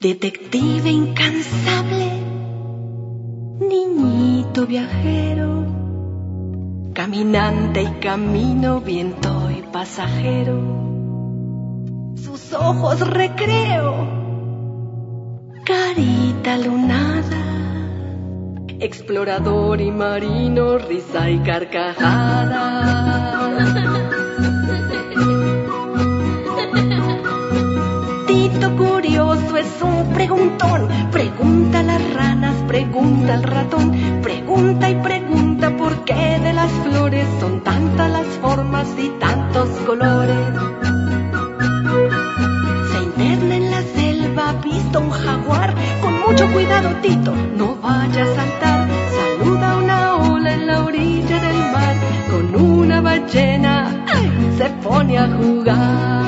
Detective incansable, niñito viajero, caminante y camino, viento y pasajero, sus ojos recreo, carita lunada, explorador y marino, risa y carcajada. Es un preguntón, pregunta a las ranas, pregunta al ratón, pregunta y pregunta por qué de las flores son tantas las formas y tantos colores. Se interna en la selva, visto un jaguar, con mucho cuidado Tito, no vaya a saltar, saluda una ola en la orilla del mar, con una ballena, ¡ay! se pone a jugar.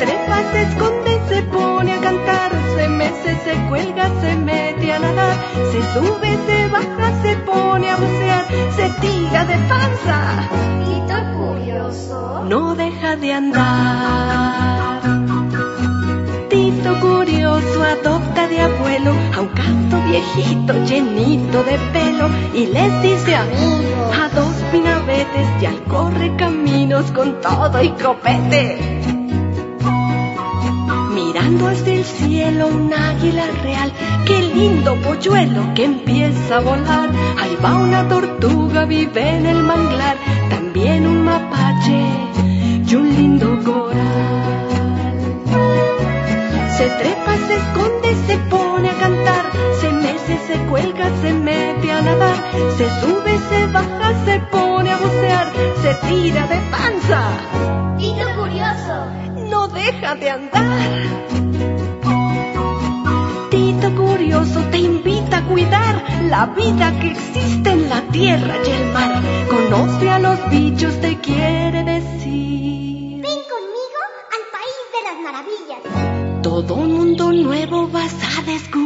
Trepa, se esconde, se pone a cantar, se mece, se cuelga, se mete a nadar, se sube, se baja, se pone a bucear, se tira de panza, Tito curioso. no deja de andar. Tito curioso adopta de abuelo a un canto viejito llenito de pelo y les dice Amigo. a dos pinabetes y al corre caminos con todo y copete. Mirando hacia el cielo un águila real, qué lindo polluelo que empieza a volar. Ahí va una tortuga, vive en el manglar, también un mapache y un lindo coral. Se trepa, se esconde, se pone a cantar, se mece, se cuelga, se mete a nadar, se sube, se baja, se pone a bucear, se tira de panza curioso. Deja de andar. Tito curioso te invita a cuidar la vida que existe en la tierra y el mar. Conoce a los bichos, te quiere decir. Ven conmigo al país de las maravillas. Todo un mundo nuevo vas a descubrir.